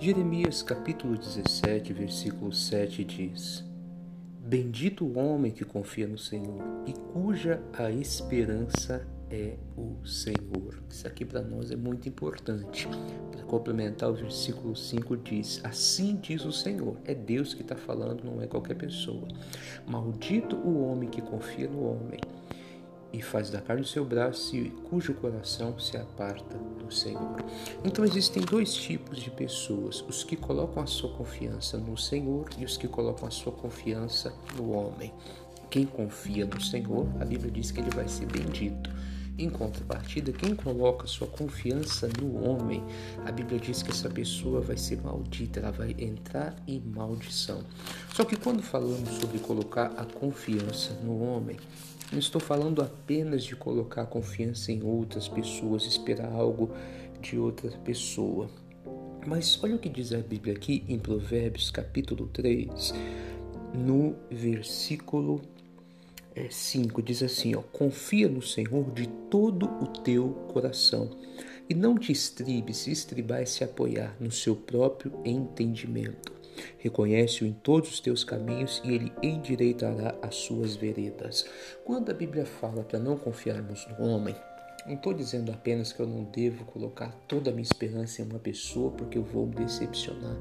Jeremias capítulo 17, versículo 7 diz: Bendito o homem que confia no Senhor e cuja a esperança é o Senhor. Isso aqui para nós é muito importante. Para complementar, o versículo 5 diz: Assim diz o Senhor. É Deus que está falando, não é qualquer pessoa. Maldito o homem que confia no homem e faz da carne o seu braço e cujo coração se aparta do Senhor. Então existem dois tipos de pessoas: os que colocam a sua confiança no Senhor e os que colocam a sua confiança no homem. Quem confia no Senhor, a Bíblia diz que ele vai ser bendito. Em contrapartida, quem coloca sua confiança no homem, a Bíblia diz que essa pessoa vai ser maldita, ela vai entrar em maldição. Só que quando falamos sobre colocar a confiança no homem, não estou falando apenas de colocar confiança em outras pessoas, esperar algo de outra pessoa. Mas olha o que diz a Bíblia aqui em Provérbios capítulo 3, no versículo 5, é, diz assim: ó, Confia no Senhor de todo o teu coração e não te estribe se estribar e se apoiar no seu próprio entendimento. Reconhece-o em todos os teus caminhos e ele endireitará as suas veredas. Quando a Bíblia fala para não confiarmos no homem, não estou dizendo apenas que eu não devo colocar toda a minha esperança em uma pessoa porque eu vou me decepcionar.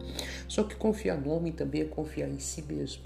Só que confiar no homem também é confiar em si mesmo.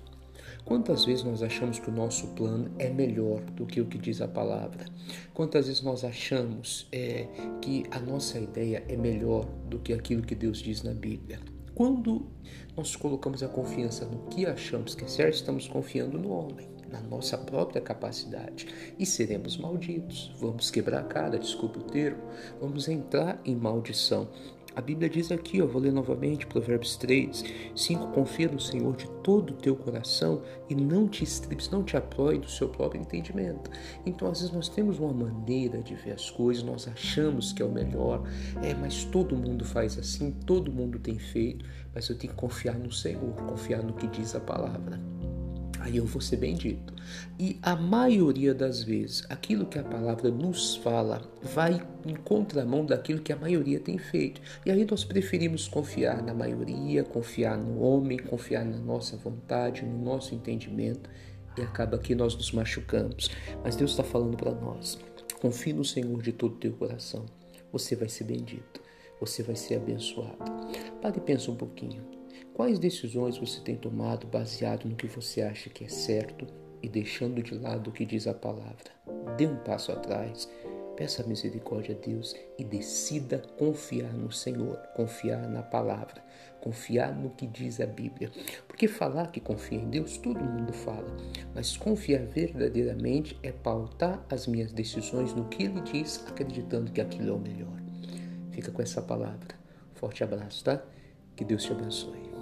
Quantas vezes nós achamos que o nosso plano é melhor do que o que diz a palavra? Quantas vezes nós achamos é, que a nossa ideia é melhor do que aquilo que Deus diz na Bíblia? Quando nós colocamos a confiança no que achamos que é certo, estamos confiando no homem, na nossa própria capacidade e seremos malditos. Vamos quebrar a cara, desculpe o termo, vamos entrar em maldição. A Bíblia diz aqui, eu vou ler novamente, Provérbios 3, 5, confia no Senhor de todo o teu coração e não te estribes, não te apoie do seu próprio entendimento. Então, às vezes, nós temos uma maneira de ver as coisas, nós achamos que é o melhor, é, mas todo mundo faz assim, todo mundo tem feito, mas eu tenho que confiar no Senhor, confiar no que diz a palavra aí eu vou ser bendito. E a maioria das vezes, aquilo que a palavra nos fala vai em contramão daquilo que a maioria tem feito. E aí nós preferimos confiar na maioria, confiar no homem, confiar na nossa vontade, no nosso entendimento, e acaba que nós nos machucamos. Mas Deus está falando para nós: confie no Senhor de todo o teu coração, você vai ser bendito, você vai ser abençoado. Pare e pensa um pouquinho. Quais decisões você tem tomado baseado no que você acha que é certo e deixando de lado o que diz a palavra? Dê um passo atrás, peça misericórdia a Deus e decida confiar no Senhor, confiar na palavra, confiar no que diz a Bíblia. Porque falar que confia em Deus, todo mundo fala, mas confiar verdadeiramente é pautar as minhas decisões no que Ele diz, acreditando que aquilo é o melhor. Fica com essa palavra. Forte abraço, tá? Que Deus te abençoe.